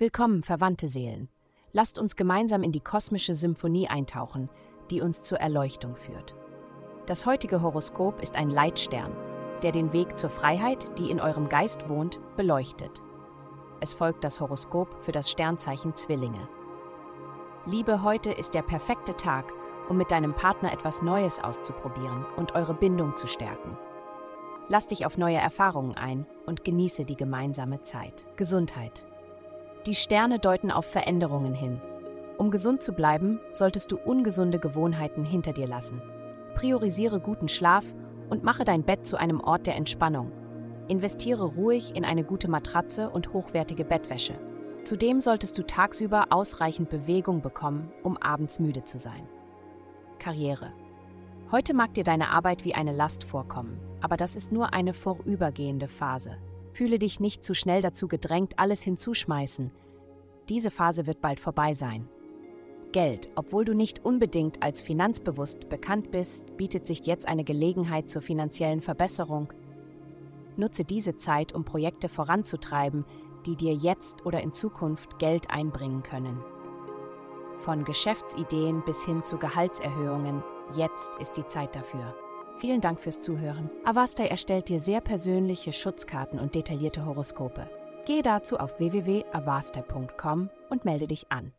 Willkommen, verwandte Seelen. Lasst uns gemeinsam in die kosmische Symphonie eintauchen, die uns zur Erleuchtung führt. Das heutige Horoskop ist ein Leitstern, der den Weg zur Freiheit, die in eurem Geist wohnt, beleuchtet. Es folgt das Horoskop für das Sternzeichen Zwillinge. Liebe, heute ist der perfekte Tag, um mit deinem Partner etwas Neues auszuprobieren und eure Bindung zu stärken. Lass dich auf neue Erfahrungen ein und genieße die gemeinsame Zeit. Gesundheit. Die Sterne deuten auf Veränderungen hin. Um gesund zu bleiben, solltest du ungesunde Gewohnheiten hinter dir lassen. Priorisiere guten Schlaf und mache dein Bett zu einem Ort der Entspannung. Investiere ruhig in eine gute Matratze und hochwertige Bettwäsche. Zudem solltest du tagsüber ausreichend Bewegung bekommen, um abends müde zu sein. Karriere. Heute mag dir deine Arbeit wie eine Last vorkommen, aber das ist nur eine vorübergehende Phase. Fühle dich nicht zu schnell dazu gedrängt, alles hinzuschmeißen. Diese Phase wird bald vorbei sein. Geld. Obwohl du nicht unbedingt als finanzbewusst bekannt bist, bietet sich jetzt eine Gelegenheit zur finanziellen Verbesserung. Nutze diese Zeit, um Projekte voranzutreiben, die dir jetzt oder in Zukunft Geld einbringen können. Von Geschäftsideen bis hin zu Gehaltserhöhungen, jetzt ist die Zeit dafür. Vielen Dank fürs Zuhören. Avasta erstellt dir sehr persönliche Schutzkarten und detaillierte Horoskope. Gehe dazu auf www.avasta.com und melde dich an.